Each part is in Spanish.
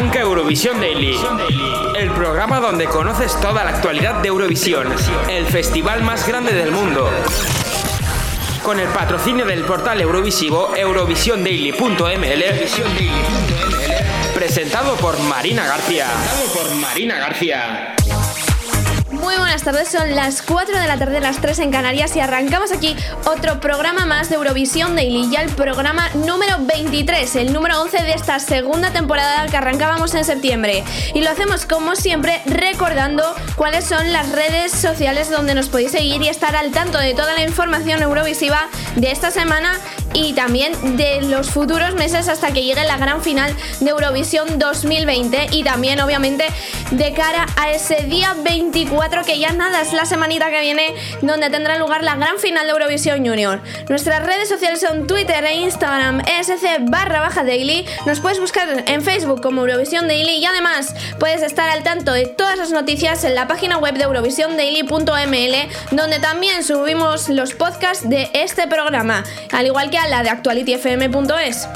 Eurovisión Daily, el programa donde conoces toda la actualidad de Eurovisión, el festival más grande del mundo. Con el patrocinio del portal Eurovisivo eurovisiondaily.ml, presentado por Marina García. Presentado por Marina García. Muy buenas tardes, son las 4 de la tarde, las 3 en Canarias y arrancamos aquí otro programa más de Eurovisión Daily, ya el programa número 23, el número 11 de esta segunda temporada que arrancábamos en septiembre. Y lo hacemos como siempre recordando cuáles son las redes sociales donde nos podéis seguir y estar al tanto de toda la información eurovisiva de esta semana y también de los futuros meses hasta que llegue la gran final de Eurovisión 2020 y también obviamente de cara a ese día 24 que ya nada es la semanita que viene donde tendrá lugar la gran final de Eurovisión Junior. Nuestras redes sociales son Twitter e Instagram sc barra baja daily. Nos puedes buscar en Facebook como Eurovisión Daily y además puedes estar al tanto de todas las noticias en la página web de eurovisiondaily.ml donde también subimos los podcasts de este programa, al igual que a la de actualityfm.es.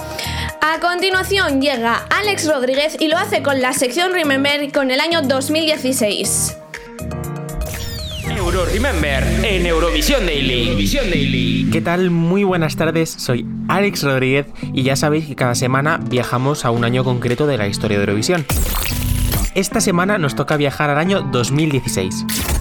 A continuación llega Alex Rodríguez y lo hace con la sección Remember con el año 2016. Euro Remember en Eurovisión Daily. Eurovisión Daily. ¿Qué tal? Muy buenas tardes, soy Alex Rodríguez y ya sabéis que cada semana viajamos a un año concreto de la historia de Eurovisión. Esta semana nos toca viajar al año 2016.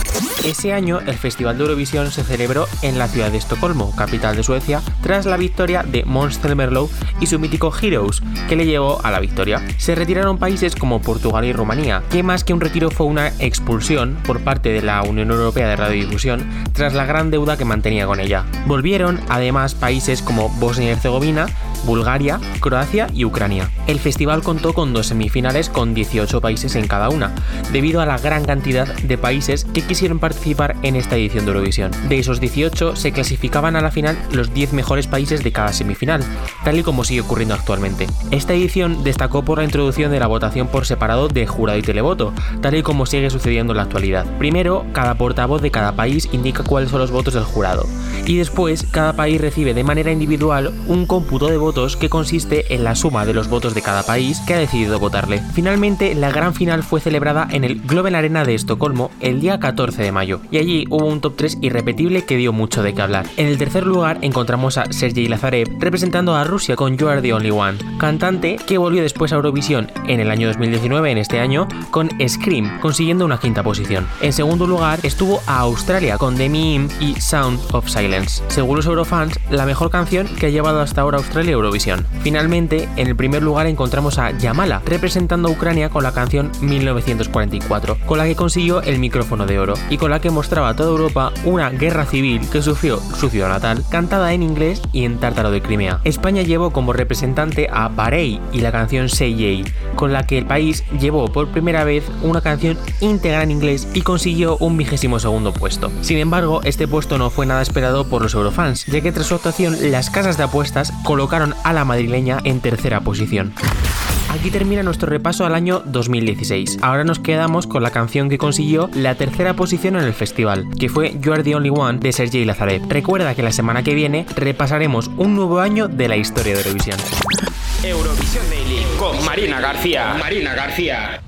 Ese año el Festival de Eurovisión se celebró en la ciudad de Estocolmo, capital de Suecia, tras la victoria de Måns Zelmerlöw y su mítico Heroes, que le llevó a la victoria. Se retiraron países como Portugal y Rumanía, que más que un retiro fue una expulsión por parte de la Unión Europea de Radiodifusión tras la gran deuda que mantenía con ella. Volvieron además países como Bosnia y Herzegovina, Bulgaria, Croacia y Ucrania. El festival contó con dos semifinales con 18 países en cada una, debido a la gran cantidad de países que quisieron participar en esta edición de Eurovisión. De esos 18 se clasificaban a la final los 10 mejores países de cada semifinal, tal y como sigue ocurriendo actualmente. Esta edición destacó por la introducción de la votación por separado de jurado y televoto, tal y como sigue sucediendo en la actualidad. Primero, cada portavoz de cada país indica cuáles son los votos del jurado, y después cada país recibe de manera individual un cómputo de votos que consiste en la suma de los votos de cada país que ha decidido votarle. Finalmente, la gran final fue celebrada en el Globen Arena de Estocolmo el día 14 de mayo, y allí hubo un top 3 irrepetible que dio mucho de qué hablar. En el tercer lugar encontramos a Sergei Lazarev representando a Rusia con You Are the Only One, cantante que volvió después a Eurovisión en el año 2019, en este año, con Scream, consiguiendo una quinta posición. En segundo lugar estuvo a Australia con The Meme y Sound of Silence. Según los Eurofans, la mejor canción que ha llevado hasta ahora Australia Eurovisión. Finalmente, en el primer lugar encontramos a Yamala, representando a Ucrania con la canción 1944, con la que consiguió el micrófono de oro y con la que mostraba a toda Europa una guerra civil que sufrió su ciudad natal, cantada en inglés y en tártaro de Crimea. España llevó como representante a Barei y la canción Say Yay, con la que el país llevó por primera vez una canción íntegra en inglés y consiguió un vigésimo segundo puesto. Sin embargo, este puesto no fue nada esperado por los eurofans, ya que tras su actuación las casas de apuestas colocaron a la madrileña en tercera posición. Aquí termina nuestro repaso al año 2016. Ahora nos quedamos con la canción que consiguió la tercera posición en el festival, que fue You Are the Only One de Sergei Lazarev. Recuerda que la semana que viene repasaremos un nuevo año de la historia de Eurovisión. Eurovisión Daily con Marina García. Marina García.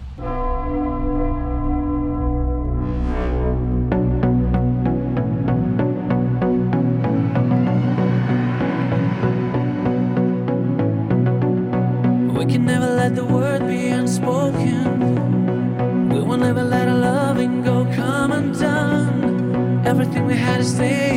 We can never let the word Everything we had is staying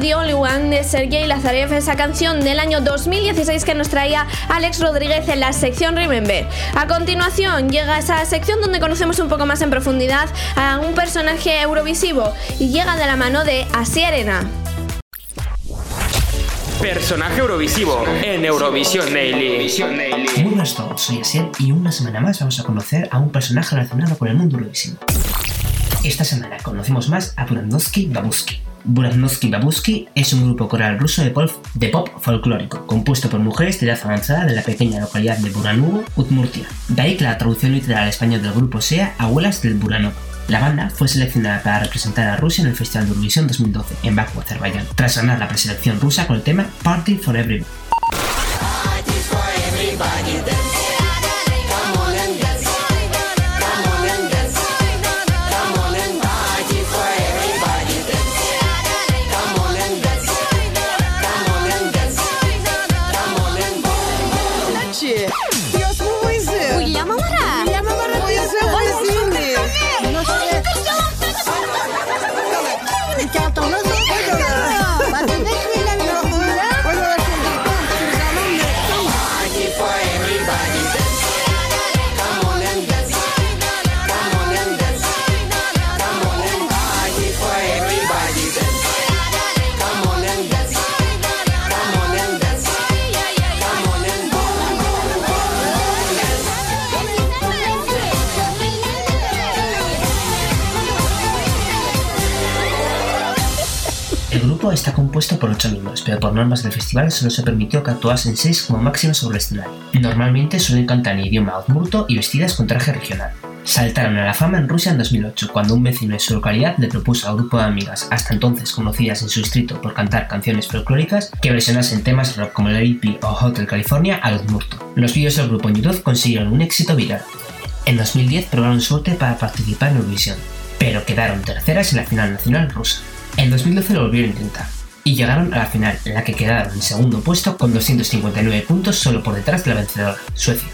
the Only One de Sergei Lazarev, esa canción del año 2016 que nos traía Alex Rodríguez en la sección Remember. A continuación llega esa sección donde conocemos un poco más en profundidad a un personaje eurovisivo y llega de la mano de Asierena. Personaje Eurovisivo en Eurovisión Daily. Muy buenas a todos, soy Asier y una semana más vamos a conocer a un personaje relacionado con el mundo Eurovisivo. Esta semana conocemos más a Buranovsky Babuski. Buranovsky Babuski es un grupo coral ruso de pop, de pop folclórico, compuesto por mujeres de edad avanzada de la pequeña localidad de Buranuvo, Udmurtia. De ahí que la traducción literal al español del grupo sea Abuelas del Buranov. La banda fue seleccionada para representar a Rusia en el Festival de Eurovisión 2012 en Bakú, Azerbaiyán, tras ganar la preselección rusa con el tema Party for Everyone. Compuesto por 8 miembros, pero por normas del festival solo se permitió que actuasen 6 como máximo sobre el escenario. Normalmente suelen cantar en idioma udmurto y vestidas con traje regional. Saltaron a la fama en Rusia en 2008, cuando un vecino de su localidad le propuso a un grupo de amigas, hasta entonces conocidas en su distrito por cantar canciones folclóricas, que versionasen temas rock como Be o Hotel California al udmurto. Los vídeos del grupo en YouTube consiguieron un éxito viral. En 2010 probaron suerte para participar en Eurovisión, pero quedaron terceras en la final nacional rusa. En 2012 lo volvieron a intentar y llegaron a la final, en la que quedaron en segundo puesto con 259 puntos solo por detrás de la vencedora, Suecia.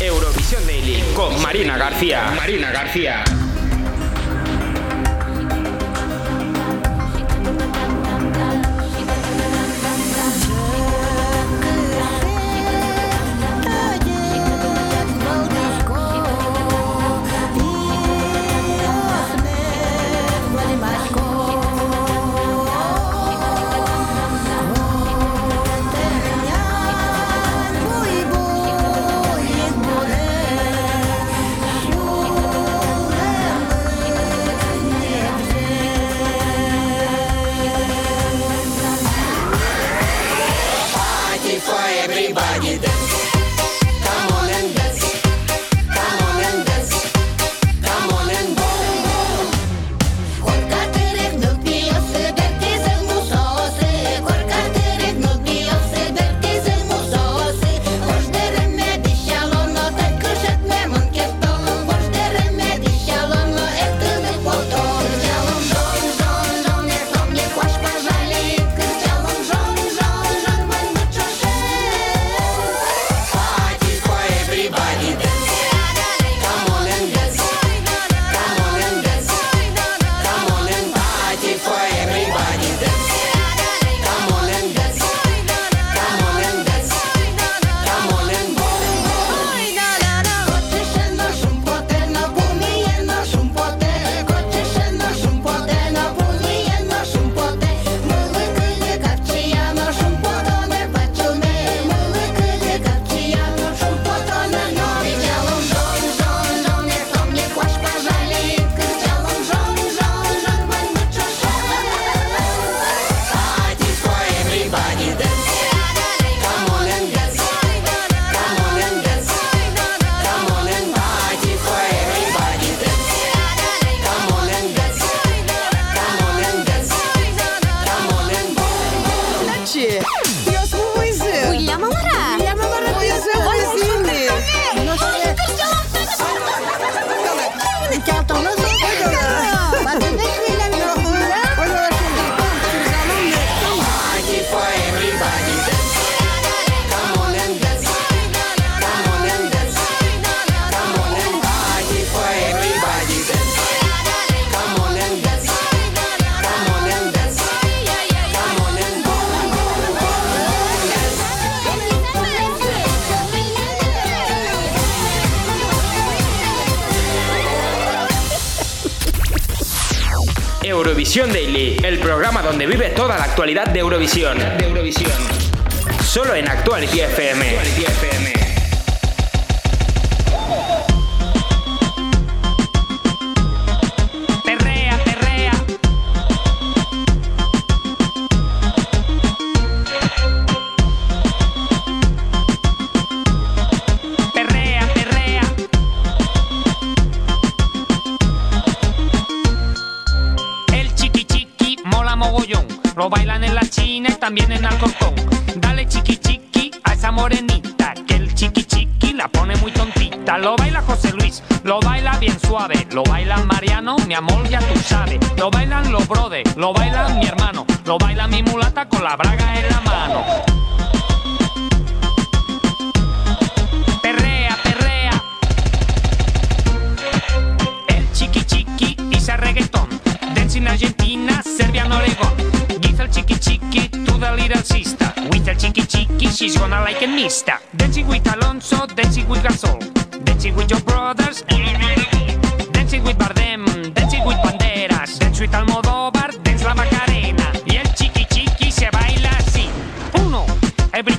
Eurovisión Daily con Marina García. Marina García. Donde vive toda la actualidad de Eurovisión. De Eurovisión. Solo en Actuality FM. Actuality FM. Amor, ya tú sabes. Lo bailan los brothers, lo baila mi hermano. Lo baila mi mulata con la braga en la mano. Perrea, perrea. El chiqui chiqui dice reggaetón. Dance in Argentina, Serbia, en Oregon. Give el chiqui chiqui to the little sister. With el chiqui chiqui, she's gonna like a mista. Dancing with Alonso, dancing with Gasol. Dancing with your brothers.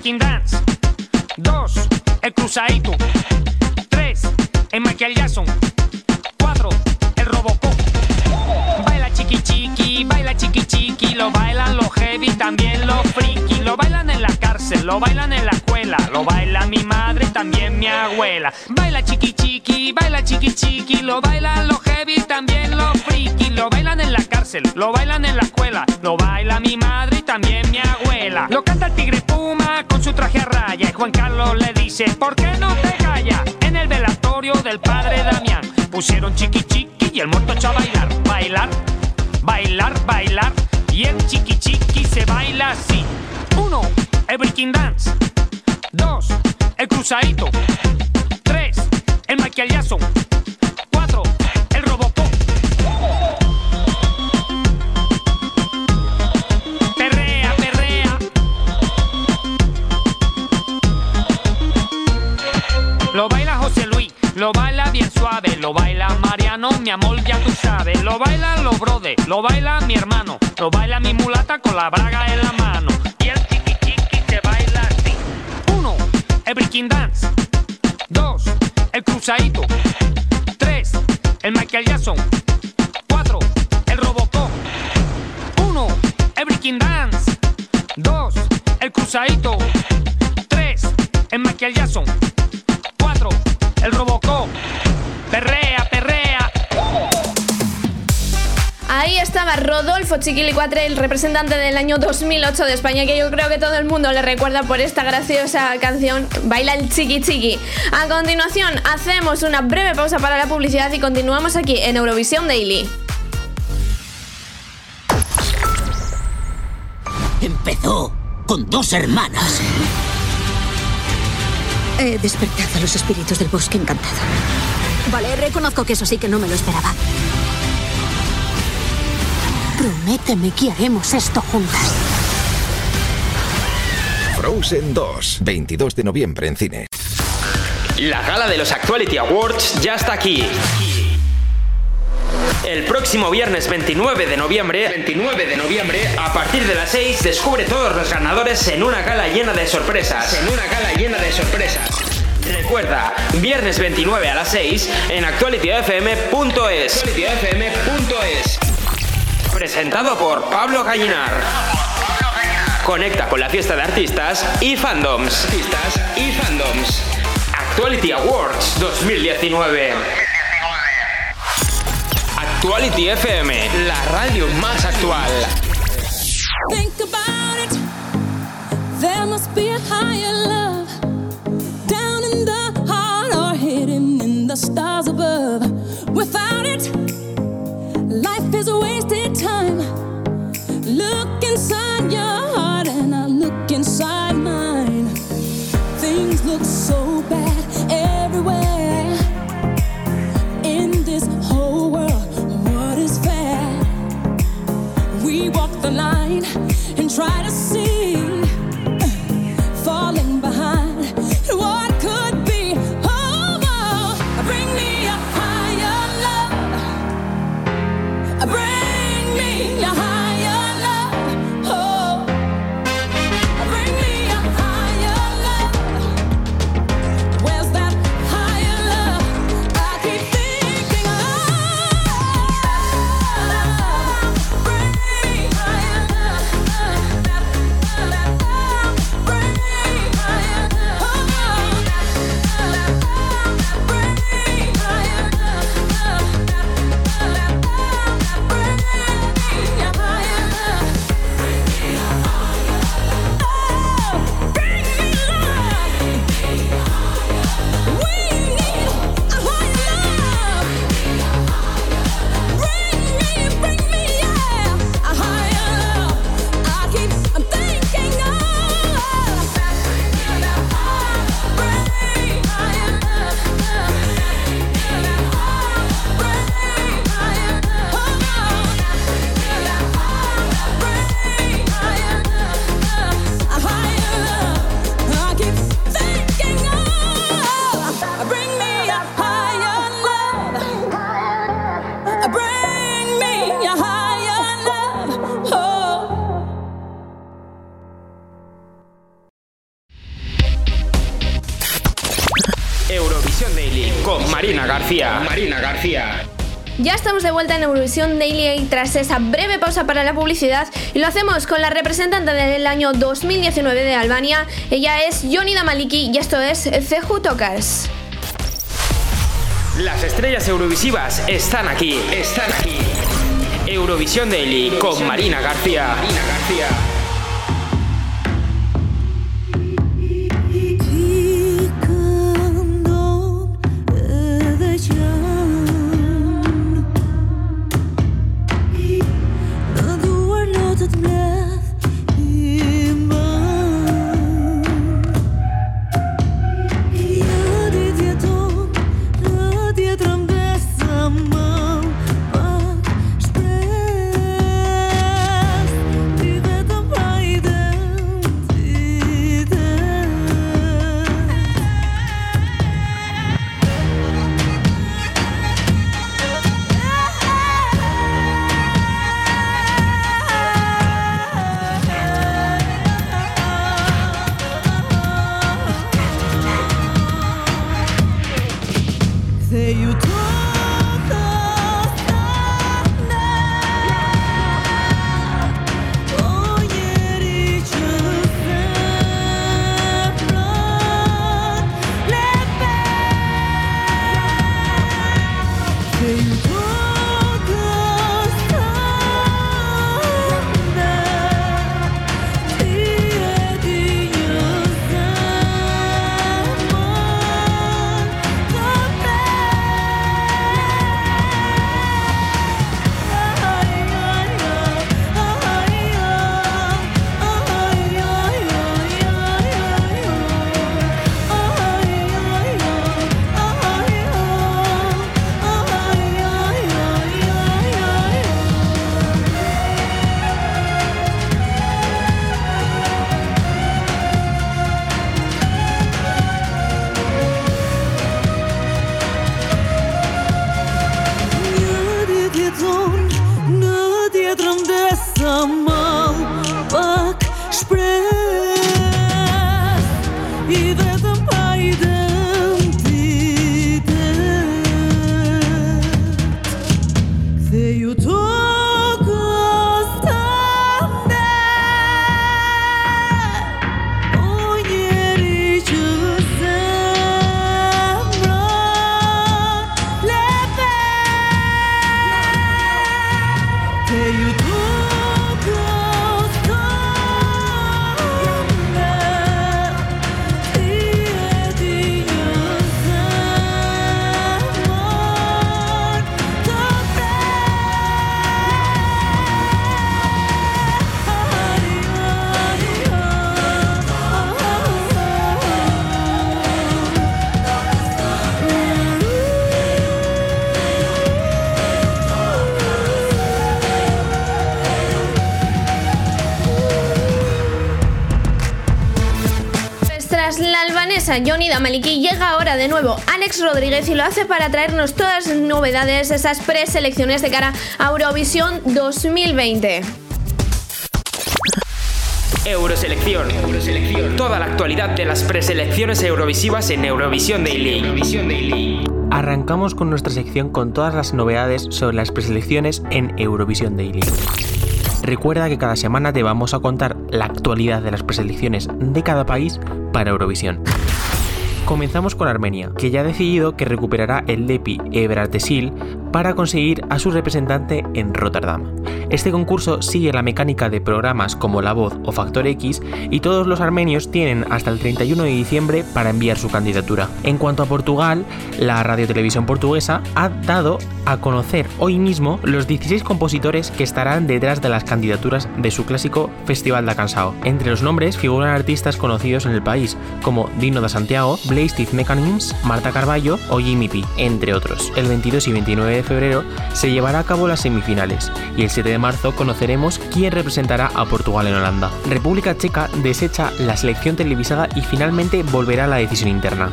Breaking dance. Dos, el cruzadito. Tres, el Michael Jackson. Cuatro, el Robocop. Baila chiqui chiqui, baila chiqui chiqui, lo bailan los heavy, también los friki, lo bailan en la cárcel, lo bailan en la lo baila mi madre, también mi abuela. Baila chiqui chiqui, baila chiqui chiqui, lo bailan los heavy, también los friki, lo bailan en la cárcel, lo bailan en la escuela, lo baila mi madre y también mi abuela. Lo canta el tigre Puma con su traje a raya y Juan Carlos le dice, ¿por qué no te callas? En el velatorio del padre Damián pusieron chiqui chiqui y el muerto echó a bailar, bailar, bailar, bailar. Y el chiqui chiqui se baila así. Uno, el breaking dance. Dos, el cruzadito. Tres, el Jackson. Cuatro, el Robocop. Perrea, perrea. Lo baila José Luis, lo baila bien suave, lo baila Mariano, mi amor, ya tú sabes. Lo bailan los brothers, lo baila mi hermano, lo baila mi mulata con la braga en la mano. El breaking dance. Dos, el cruzadito. Tres, el Michael Jackson. Cuatro, el Robocop. Uno, el breaking dance. Dos, el cruzadito. Tres, el Michael Jackson. Rodolfo Chiquilicuatre, el representante del año 2008 de España, que yo creo que todo el mundo le recuerda por esta graciosa canción, Baila el Chiqui Chiqui. A continuación, hacemos una breve pausa para la publicidad y continuamos aquí en Eurovisión Daily. Empezó con dos hermanas. He despertado a los espíritus del bosque encantado. Vale, reconozco que eso sí que no me lo esperaba. Prométeme que haremos esto juntas. Frozen 2, 22 de noviembre en cine. La gala de los Actuality Awards ya está aquí. El próximo viernes 29 de noviembre, 29 de noviembre, a partir de las 6 descubre todos los ganadores en una gala llena de sorpresas. En una gala llena de sorpresas. Recuerda, viernes 29 a las 6 en actualityfm.es. Actualityfm.es. Presentado por Pablo Gallinar. Conecta con la fiesta de artistas y fandoms. Artistas y fandoms. Actuality Awards 2019. Actuality FM, la radio más actual. Think about it. There must be a higher love down in the heart or hidden in the stars above. Without it, life is wasted looks so bad. Ya estamos de vuelta en Eurovisión Daily tras esa breve pausa para la publicidad y lo hacemos con la representante del año 2019 de Albania. Ella es Yonida Maliki y esto es Ceju Tocas. Las estrellas eurovisivas están aquí, están aquí. Eurovisión Daily con Marina García. Marina García. Johnny Damaliki llega ahora de nuevo Alex Rodríguez y lo hace para traernos todas las novedades, esas preselecciones de cara a Eurovisión 2020. Euroselección. Euroselección. Toda la actualidad de las preselecciones eurovisivas en Eurovisión Daily. Eurovisión Daily. Arrancamos con nuestra sección con todas las novedades sobre las preselecciones en Eurovisión Daily. Recuerda que cada semana te vamos a contar la actualidad de las preselecciones de cada país para Eurovisión. Comenzamos con Armenia, que ya ha decidido que recuperará el Lepi Ebratesil para conseguir a su representante en Rotterdam. Este concurso sigue la mecánica de programas como La Voz o Factor X y todos los armenios tienen hasta el 31 de diciembre para enviar su candidatura. En cuanto a Portugal, la radiotelevisión portuguesa ha dado a conocer hoy mismo los 16 compositores que estarán detrás de las candidaturas de su clásico Festival da Cansao. Entre los nombres figuran artistas conocidos en el país como Dino da Santiago, Blaze Mechanisms, Marta Carballo o Jimmy P, entre otros. El 22 y 29 de febrero se llevará a cabo las semifinales y el 7 de marzo conoceremos quién representará a Portugal en Holanda. República Checa desecha la selección televisada y finalmente volverá a la decisión interna.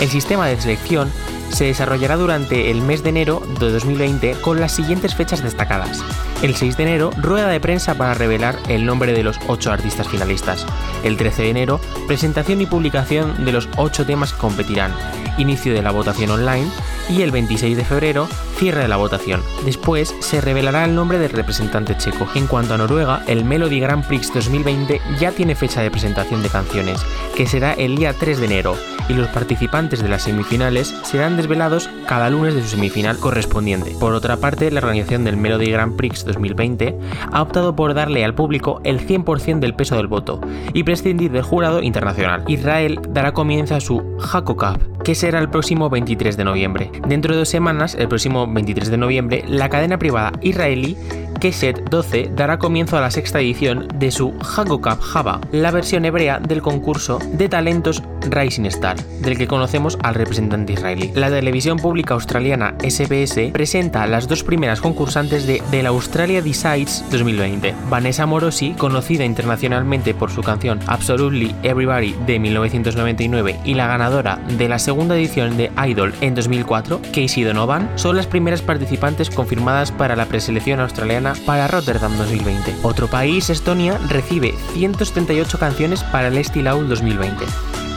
El sistema de selección se desarrollará durante el mes de enero de 2020 con las siguientes fechas destacadas. El 6 de enero, rueda de prensa para revelar el nombre de los 8 artistas finalistas. El 13 de enero, presentación y publicación de los 8 temas que competirán. inicio de la votación online y el 26 de febrero cierre de la votación. Después se revelará el nombre del representante checo. En cuanto a Noruega, el Melody Grand Prix 2020 ya tiene fecha de presentación de canciones, que será el día 3 de enero, y los participantes de las semifinales serán desvelados cada lunes de su semifinal correspondiente. Por otra parte, la organización del Melody Grand Prix 2020 ha optado por darle al público el 100% del peso del voto y prescindir del jurado internacional. Israel dará comienzo a su Hako Cup, que será el próximo 23 de noviembre. Dentro de dos semanas, el próximo 23 de noviembre, la cadena privada israelí Keshet 12 dará comienzo a la sexta edición de su Hako Cup Java, la versión hebrea del concurso de talentos Rising Star, del que conocemos al representante israelí. La televisión pública australiana SBS presenta las dos primeras concursantes de The Australia Decides 2020. Vanessa Morosi, conocida internacionalmente por su canción Absolutely Everybody de 1999 y la ganadora de la segunda edición de Idol en 2004, Casey Donovan, son las primeras participantes confirmadas para la preselección australiana para Rotterdam 2020. Otro país, Estonia, recibe 178 canciones para el Estilaul 2020.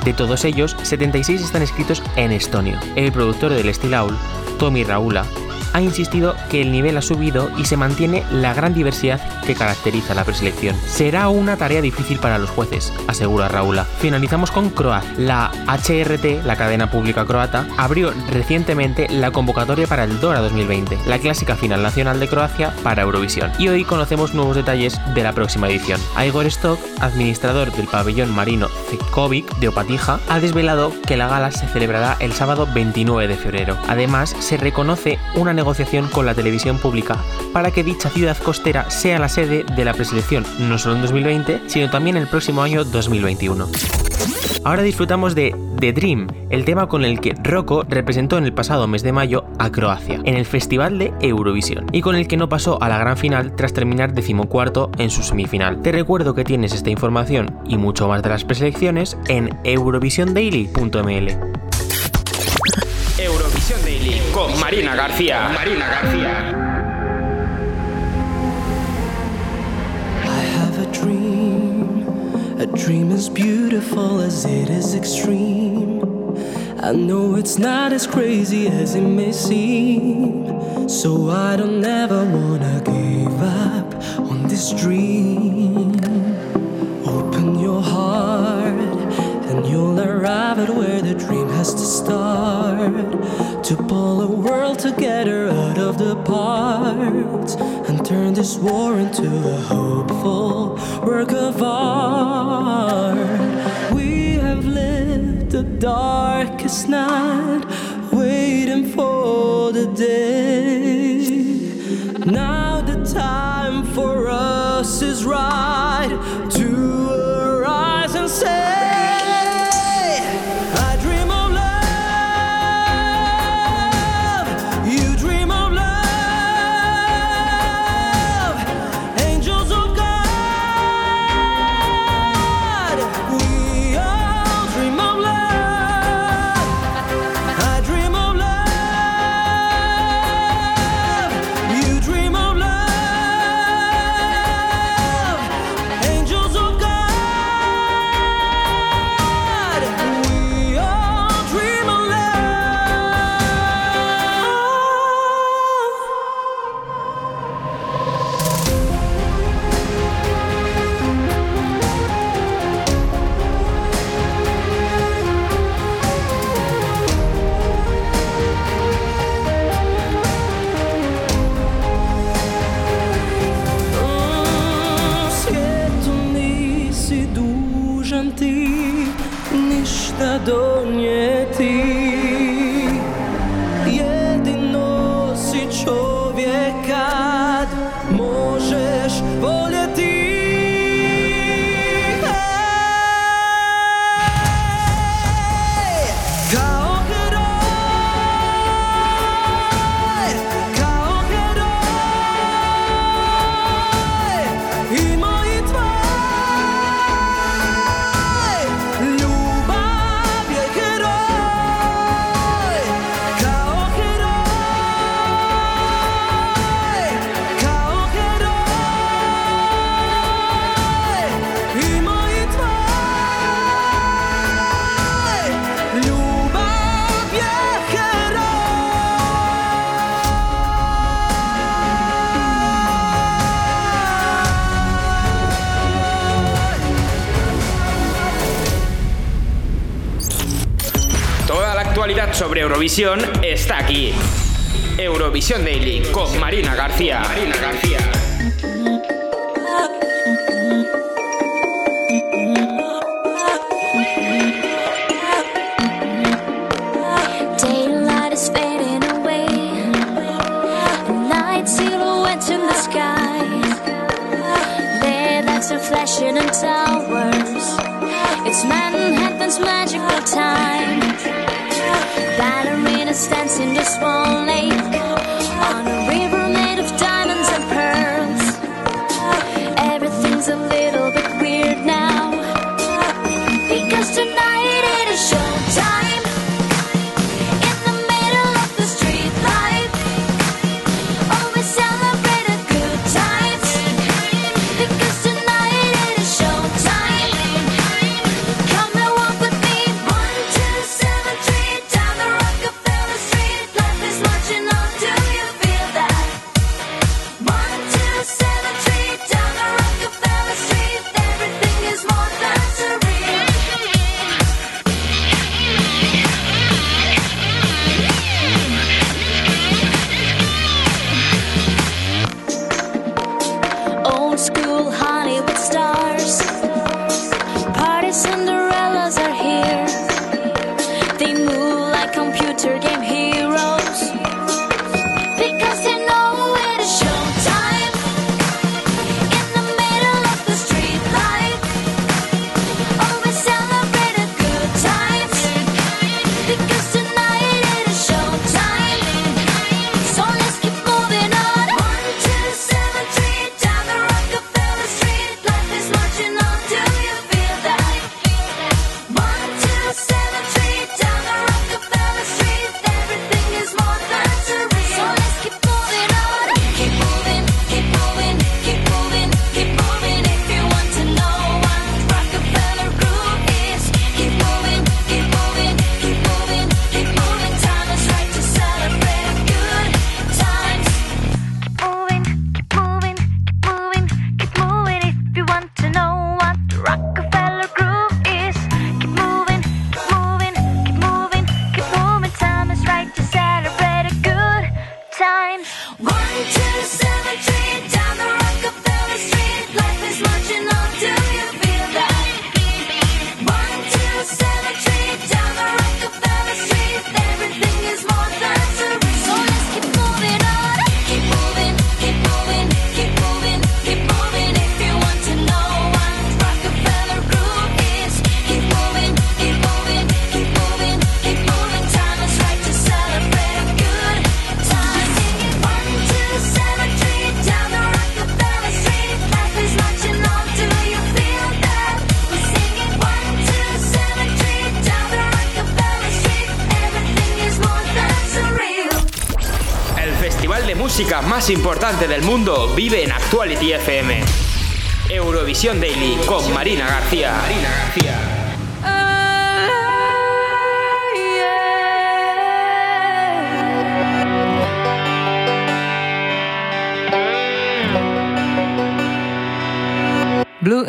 De todos ellos, 76 están escritos en estonio. El productor del Estilaul, Tommy Raula, ha insistido que el nivel ha subido y se mantiene la gran diversidad que caracteriza la preselección. Será una tarea difícil para los jueces, asegura Raula. Finalizamos con Croaz. La HRT, la cadena pública croata, abrió recientemente la convocatoria para el Dora 2020, la clásica final nacional de Croacia para Eurovisión. Y hoy conocemos nuevos detalles de la próxima edición. Igor Stock, administrador del pabellón marino Cekovic de Opatija, ha desvelado que la gala se celebrará el sábado 29 de febrero. Además, se reconoce una negociación con la televisión pública para que dicha ciudad costera sea la sede de la preselección no solo en 2020, sino también el próximo año 2021. Ahora disfrutamos de The Dream, el tema con el que Rocco representó en el pasado mes de mayo a Croacia, en el Festival de Eurovisión, y con el que no pasó a la gran final tras terminar decimocuarto en su semifinal. Te recuerdo que tienes esta información y mucho más de las preselecciones en eurovisiondaily.ml. Marina García. Marina García. I have a dream. A dream as beautiful as it is extreme. I know it's not as crazy as it may seem. So I don't ever wanna give up on this dream. Arrive at where the dream has to start. To pull a world together out of the parts and turn this war into a hopeful work of art. We have lived the darkest night, waiting for the day. Now the time for us is right to arise and say. Eurovisión está aquí. Eurovisión Daily con Marina García. Marina García. más importante del mundo vive en Actuality FM. Eurovisión Daily con Marina García. Marina García. Blue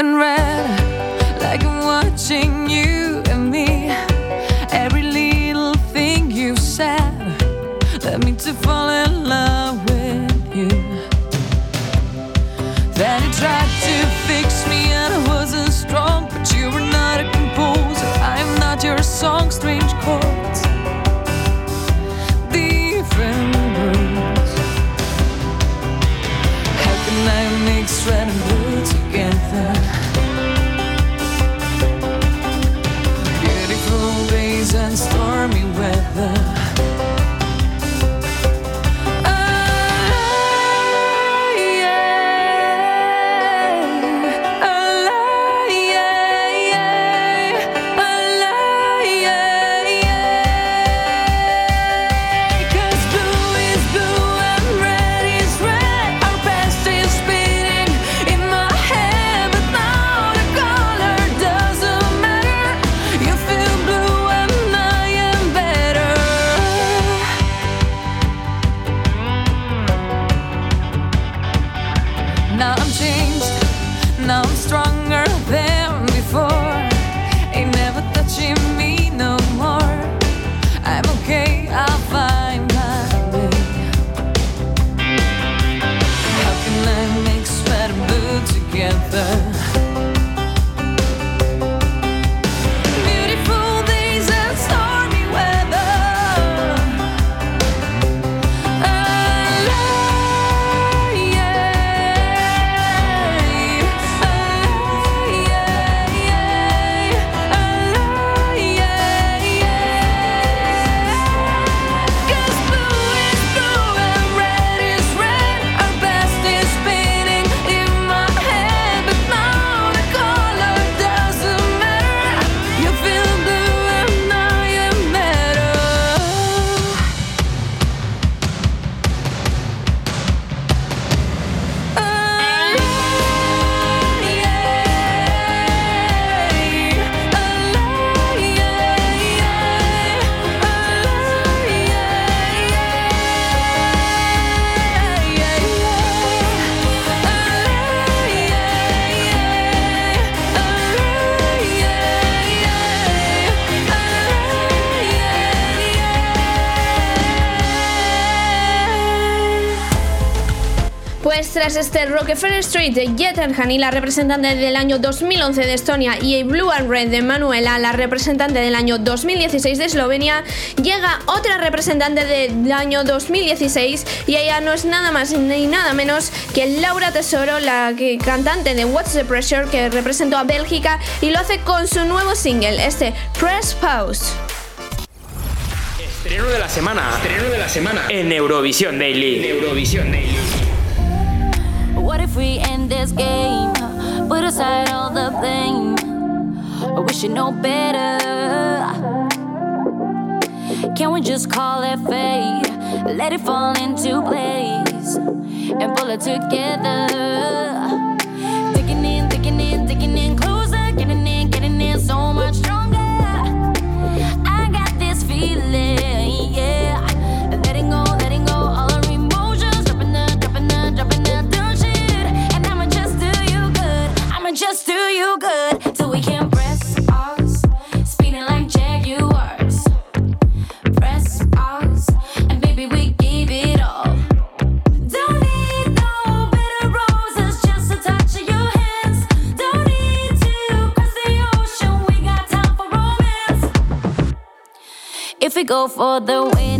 tras este Rockefeller Street de Jet Hani, la representante del año 2011 de Estonia, y Blue and Red de Manuela, la representante del año 2016 de Eslovenia, llega otra representante del año 2016 y ella no es nada más ni nada menos que Laura Tesoro, la cantante de What's the Pressure que representó a Bélgica y lo hace con su nuevo single, este Press Pause. Estreno de la semana, estreno de la semana en Eurovisión Daily. En Eurovisión Daily. What if we end this game? Put aside all the blame. I wish you know better. Can we just call it fate? Let it fall into place and pull it together. Feel good till we can press us, Speeding like Jaguars. Press us And baby, we give it all. Don't need no better roses, just a touch of your hands. Don't need to cross the ocean, we got time for romance. If we go for the win.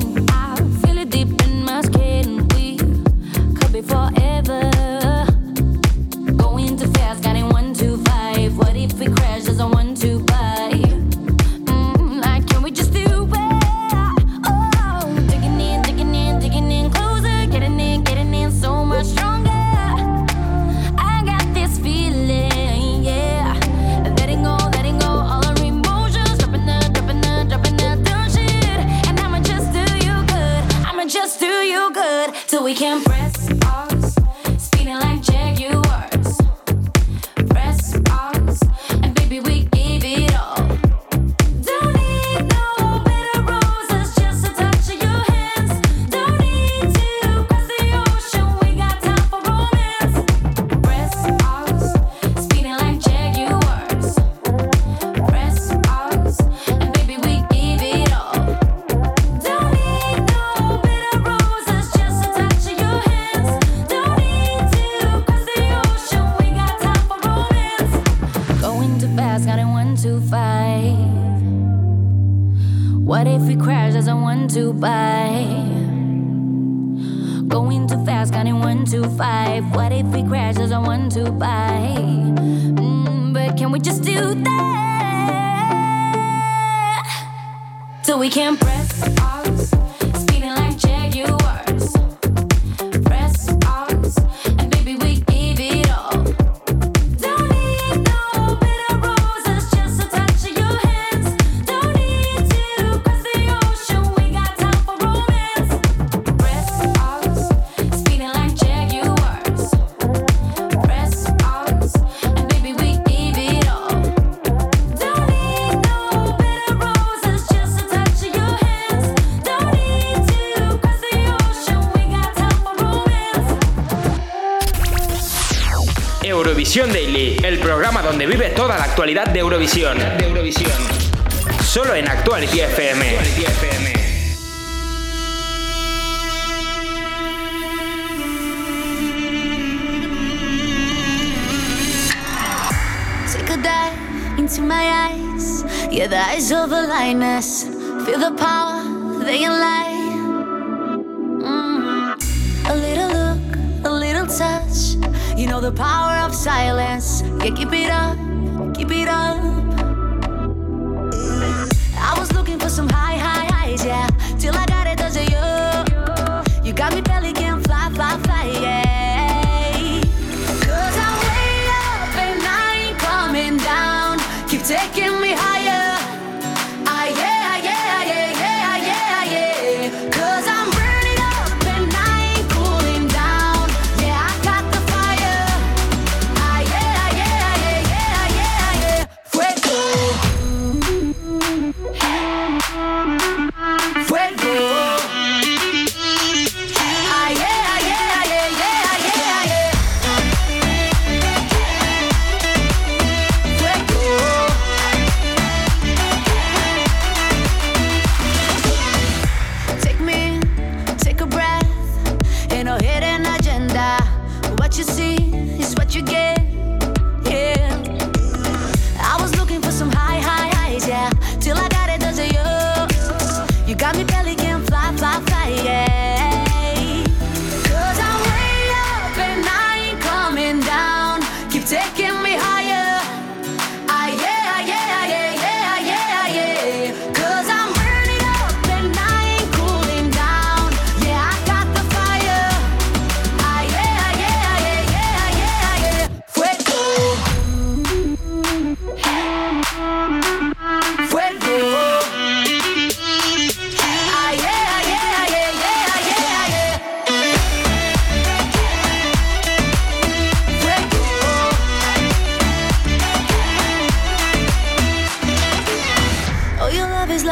know the power of silence. Yeah, keep it up, keep it up.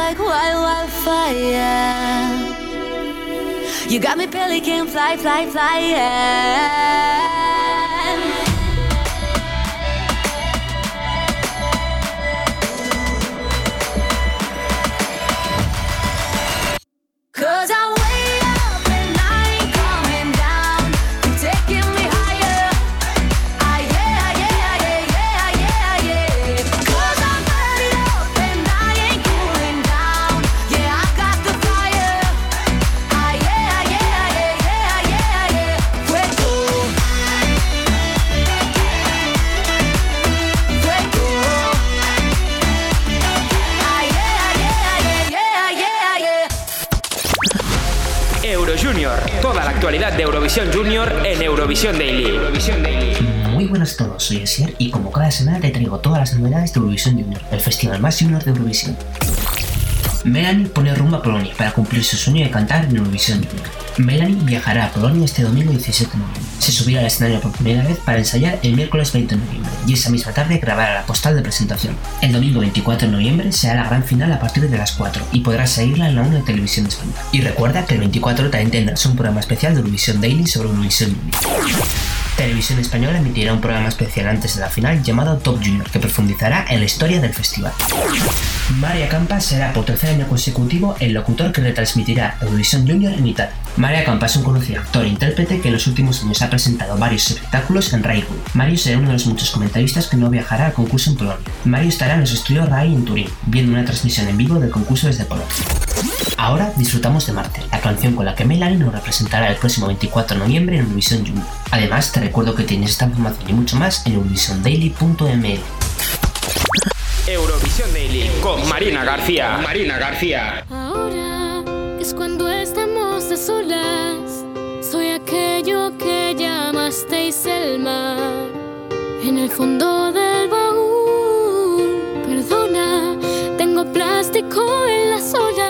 Like wild, wildfire. You got me pelican fly, fly, fly. Yeah. De Eurovisión Junior en Eurovisión Daily. Muy buenas a todos, soy Esier y como cada semana te traigo todas las novedades de Eurovisión Junior, el festival más junior de Eurovisión. Melanie pone rumbo a Polonia para cumplir su sueño de cantar en Eurovisión Junior. Melanie viajará a Polonia este domingo 17 de noviembre. Se subirá al escenario por primera vez para ensayar el miércoles 20 de noviembre y esa misma tarde grabará la postal de presentación. El domingo 24 de noviembre será la gran final a partir de las 4 y podrás seguirla en la 1 de Televisión Española. Y recuerda que el 24 también tendrás un programa especial de Eurovisión Daily sobre Eurovisión Junior. Televisión Española emitirá un programa especial antes de la final llamado Top Junior que profundizará en la historia del festival. María Campa será por tercer año consecutivo el locutor que retransmitirá Eurovisión Junior en Italia. María Campa es un conocido actor e intérprete que en los últimos años ha presentado varios espectáculos en Rai. Mario será uno de los muchos comentaristas que no viajará al concurso en Polonia. Mario estará en los estudios Rai en Turín, viendo una transmisión en vivo del concurso desde Polonia. Ahora disfrutamos de Marte, la canción con la que Melanie nos representará el próximo 24 de noviembre en Eurovisión Junior. Además, te recuerdo que tienes esta información y mucho más en eurovisiondaily.ml. Eurovisión Daily con Marina García. Marina García. Ahora es cuando estamos a solas. Soy aquello que llamasteis el mar. En el fondo del baúl, perdona, tengo plástico en las olas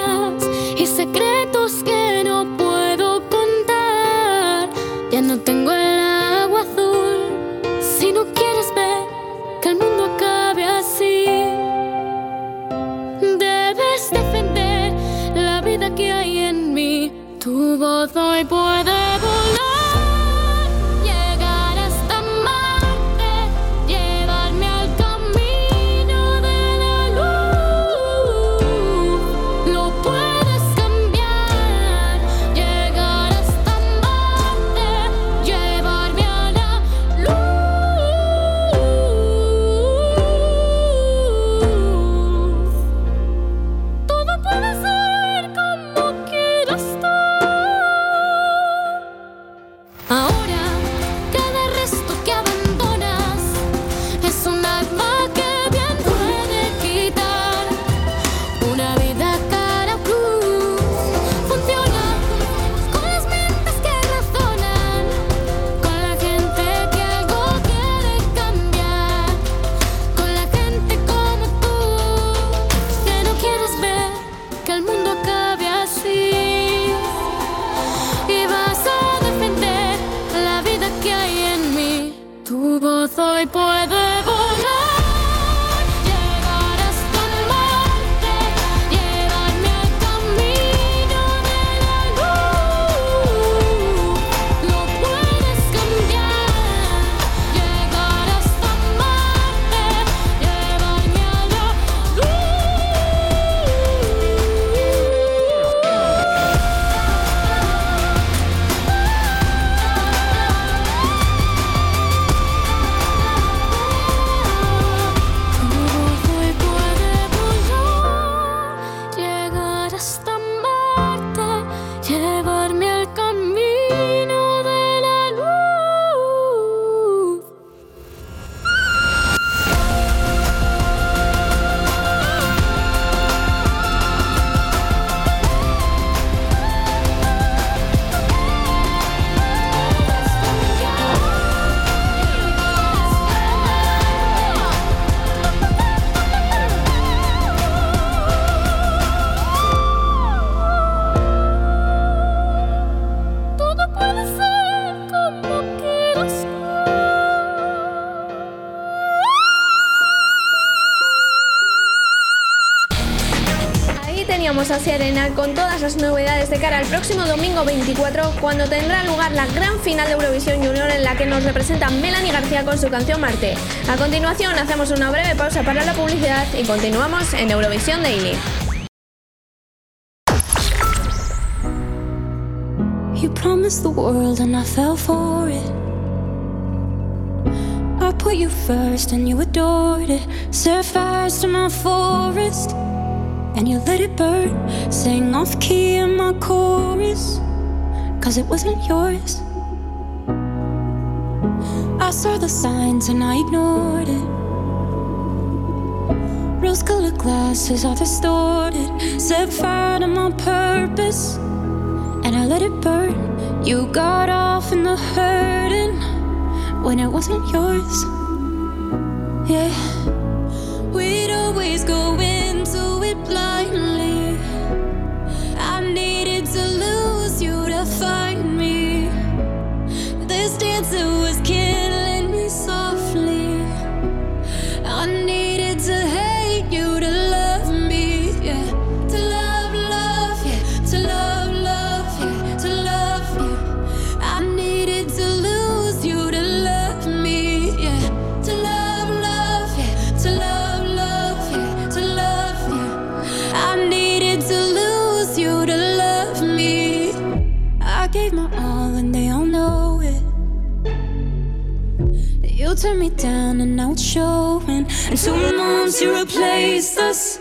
las novedades de cara al próximo domingo 24, cuando tendrá lugar la gran final de Eurovisión Junior en la que nos representa Melanie García con su canción Marte. A continuación hacemos una breve pausa para la publicidad y continuamos en Eurovisión Daily. You promised the world and I fell for it. I put you first and you adored it. And you let it burn. Sang off key in my chorus, cause it wasn't yours. I saw the signs and I ignored it. Rose colored glasses are distorted. Set fire to my purpose and I let it burn. You got off in the hurting when it wasn't yours. Yeah, we'd always go into me down and it's showing. And two months you replaced us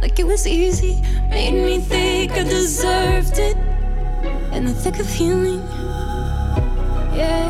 like it was easy. Made me think I deserved it in the thick of healing. Yeah,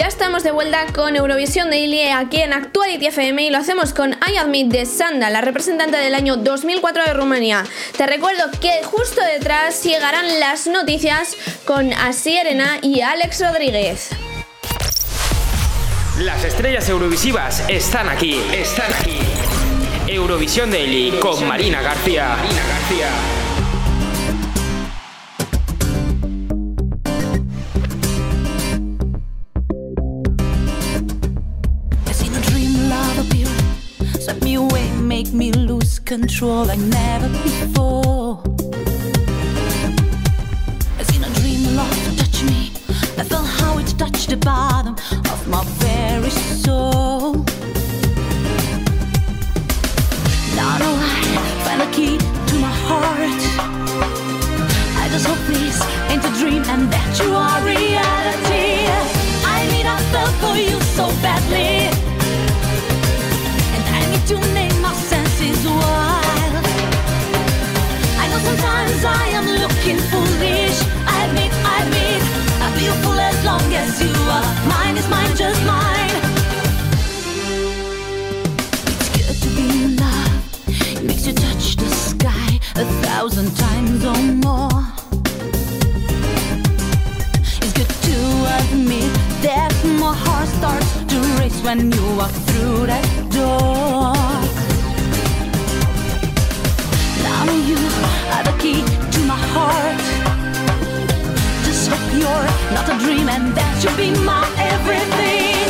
Ya estamos de vuelta con Eurovisión Daily aquí en Actuality FM y lo hacemos con I Admit de Sanda, la representante del año 2004 de Rumanía. Te recuerdo que justo detrás llegarán las noticias con Asierena y Alex Rodríguez. Las estrellas eurovisivas están aquí, están aquí. Eurovisión Daily con Marina García. Marina García. Control like never before. When you walk through that door. Now you are the key to my heart. Just hope you're not a dream and that you'll be my everything.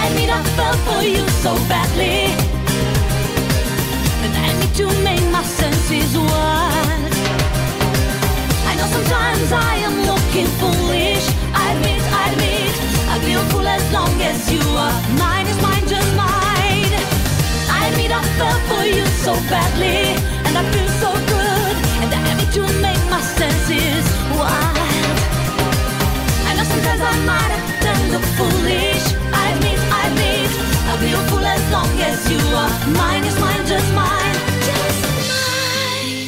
I mean, I fell for you so badly. And I need to make my senses wide. I know sometimes I am looking foolish. Long as you are. Mine is mine, just mine. I admit I fell for you so badly, and I feel so good. And I need to make my senses wide. I know sometimes I might have done look foolish. I admit, I admit, I'll be a fool as long as you are. Mine is mine, just mine, just mine.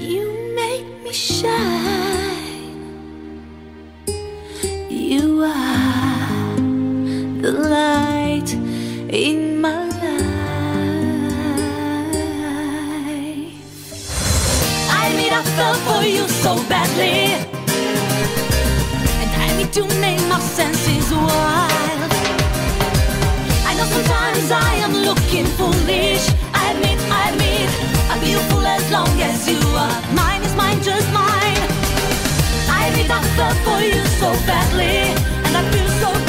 You make me shine. In my life. I admit I fell for you so badly. And I need to make my senses wild. I know sometimes I am looking foolish. I admit, I admit, I'll be fool as long as you are. Mine is mine, just mine. I admit I fell for you so badly, and I feel so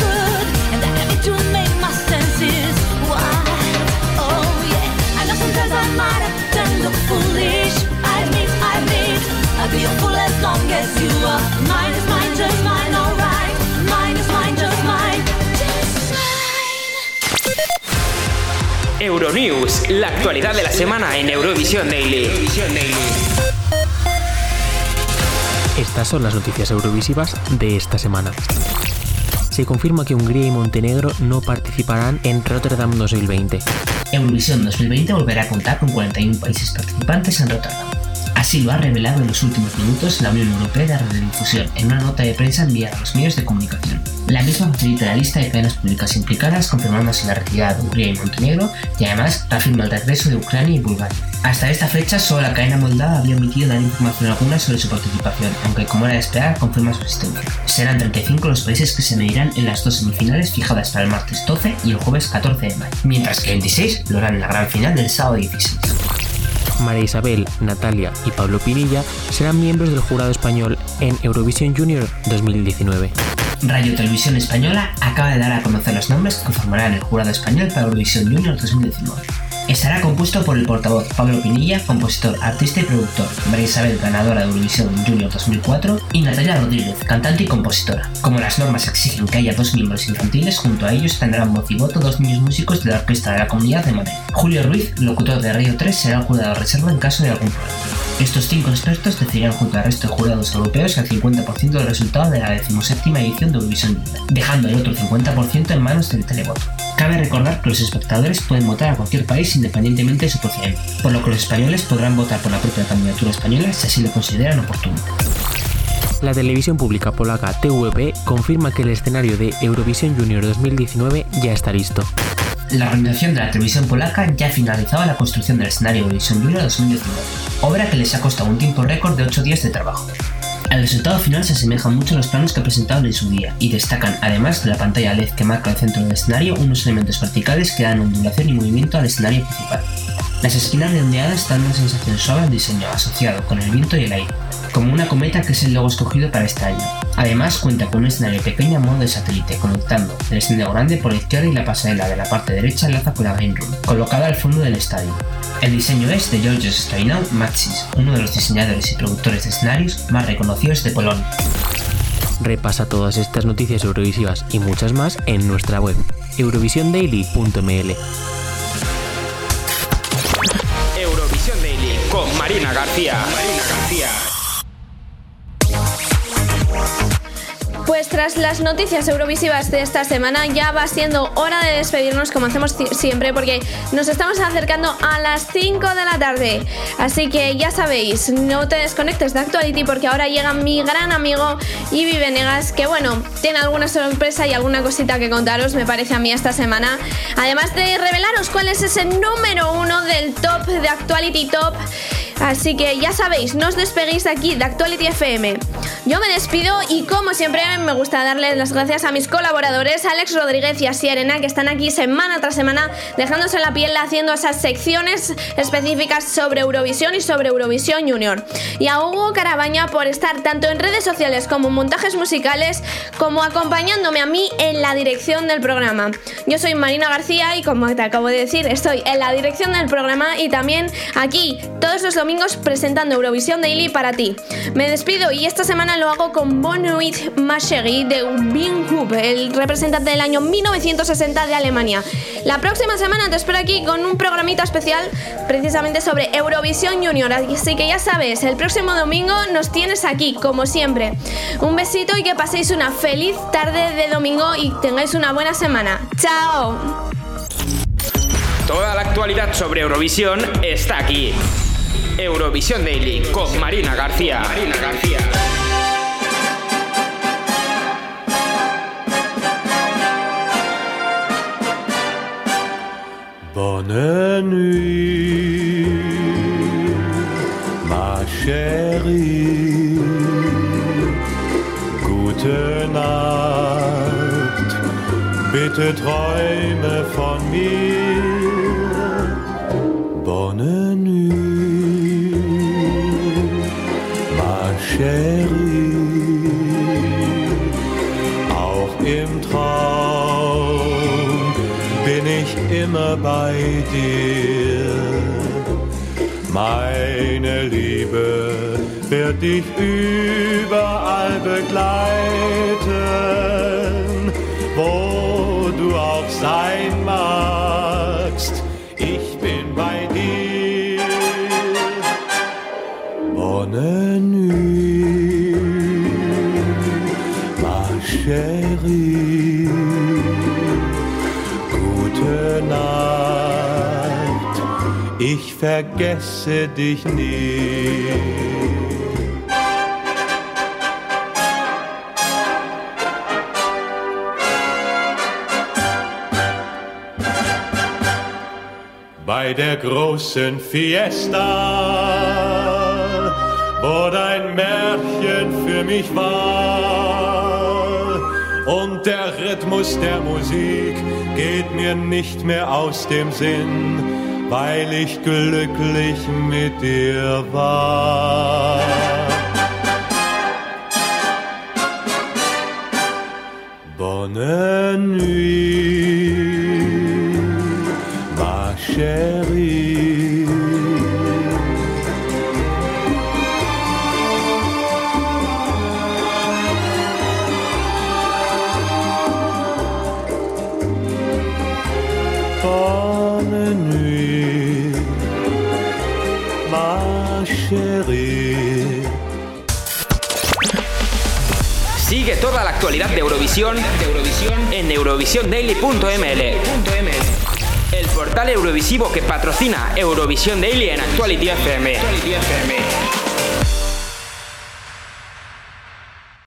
I'll be a fool as long as you are. Mine is mine, just mine, alright. Mine is mine, just mine, just mine. Euronews, la actualidad de la semana en Eurovisión Daily. Estas son las noticias eurovisivas de esta semana. Se confirma que Hungría y Montenegro no participarán en Rotterdam 2020. Eurovisión 2020 volverá a contar con 41 países participantes en Rotterdam. Así lo ha revelado en los últimos minutos la Unión Europea de Radiodifusión en una nota de prensa enviada a los medios de comunicación. La misma facilita la lista de cadenas públicas implicadas, confirmándose la retirada de Hungría y Montenegro, y además afirma el regreso de Ucrania y Bulgaria. Hasta esta fecha, solo la cadena moldava había omitido dar información alguna sobre su participación, aunque como era de esperar, confirma su existencia. Serán 35 los países que se medirán en las dos semifinales fijadas para el martes 12 y el jueves 14 de mayo, mientras que 26 lo harán en la gran final del sábado 16. María Isabel, Natalia y Pablo Pinilla serán miembros del jurado español en Eurovisión Junior 2019. Radio Televisión Española acaba de dar a conocer los nombres que conformarán el jurado español para Eurovisión Junior 2019. Estará compuesto por el portavoz Pablo Pinilla, compositor, artista y productor, María Isabel, ganadora de Eurovisión Junior 2004, y Natalia Rodríguez, cantante y compositora. Como las normas exigen que haya dos miembros infantiles, junto a ellos tendrán voz y voto dos niños músicos de la Orquesta de la Comunidad de Madrid. Julio Ruiz, locutor de Radio 3, será el jurado reserva en caso de algún problema. Estos cinco expertos decidirán junto al resto de jurados europeos el 50% del resultado de la decimoséptima edición de Eurovisión Junior, dejando el otro 50% en manos del televoto. Cabe recordar que los espectadores pueden votar a cualquier país independientemente de su procedimiento, por lo que los españoles podrán votar por la propia candidatura española si así lo consideran oportuno. La televisión pública polaca TVP confirma que el escenario de Eurovisión Junior 2019 ya está listo. La organización de la televisión polaca ya finalizaba la construcción del escenario Eurovisión Junior 2019, obra que les ha costado un tiempo récord de 8 días de trabajo. El resultado final se asemeja mucho a los planos que presentaron en su día y destacan, además de la pantalla LED que marca el centro del escenario, unos elementos verticales que dan ondulación y movimiento al escenario principal. Las esquinas redondeadas dan una sensación suave al diseño asociado con el viento y el aire, como una cometa que es el logo escogido para este año. Además cuenta con un escenario pequeño a modo de satélite, conectando el escenario grande por la izquierda y la pasarela de la parte derecha enlaza con la Green Room, colocada al fondo del estadio. El diseño es de Georgios Stoinau Matsis, uno de los diseñadores y productores de escenarios más reconocidos de Polonia. Repasa todas estas noticias eurovisivas y muchas más en nuestra web eurovisiondaily.ml. Marina García. Marina García. Pues tras las noticias eurovisivas de esta semana ya va siendo hora de despedirnos como hacemos siempre porque nos estamos acercando a las 5 de la tarde. Así que ya sabéis, no te desconectes de Actuality porque ahora llega mi gran amigo Ivi Venegas que bueno, tiene alguna sorpresa y alguna cosita que contaros me parece a mí esta semana. Además de revelaros cuál es ese número uno del top de Actuality Top Así que ya sabéis, no os despeguéis de aquí de Actuality FM. Yo me despido y como siempre me gusta darles las gracias a mis colaboradores Alex Rodríguez y Así Arena que están aquí semana tras semana dejándose la piel haciendo esas secciones específicas sobre Eurovisión y sobre Eurovisión Junior. Y a Hugo Carabaña por estar tanto en redes sociales como en montajes musicales como acompañándome a mí en la dirección del programa. Yo soy Marina García y como te acabo de decir estoy en la dirección del programa y también aquí todos los presentando Eurovisión Daily para ti. Me despido y esta semana lo hago con Bonuit Mashegi de Binghub, el representante del año 1960 de Alemania. La próxima semana te espero aquí con un programita especial precisamente sobre Eurovisión Junior, así que ya sabes, el próximo domingo nos tienes aquí como siempre. Un besito y que paséis una feliz tarde de domingo y tengáis una buena semana. ¡Chao! Toda la actualidad sobre Eurovisión está aquí. Eurovisión Daily con Marina García. Marina García. Bonne nuit, ma chérie. Gute Nacht, bitte träume von mir. Chérie. Auch im Traum bin ich immer bei dir. Meine Liebe wird dich überall begleiten, wo du auch sein magst. Vergesse dich nie. Bei der großen Fiesta, wo dein Märchen für mich war. Und der Rhythmus der Musik geht mir nicht mehr aus dem Sinn, weil ich glücklich mit dir war. Bonne actualidad de Eurovisión, en eurovisiondaily.ml. El portal eurovisivo que patrocina Eurovisión Daily en Actuality FM.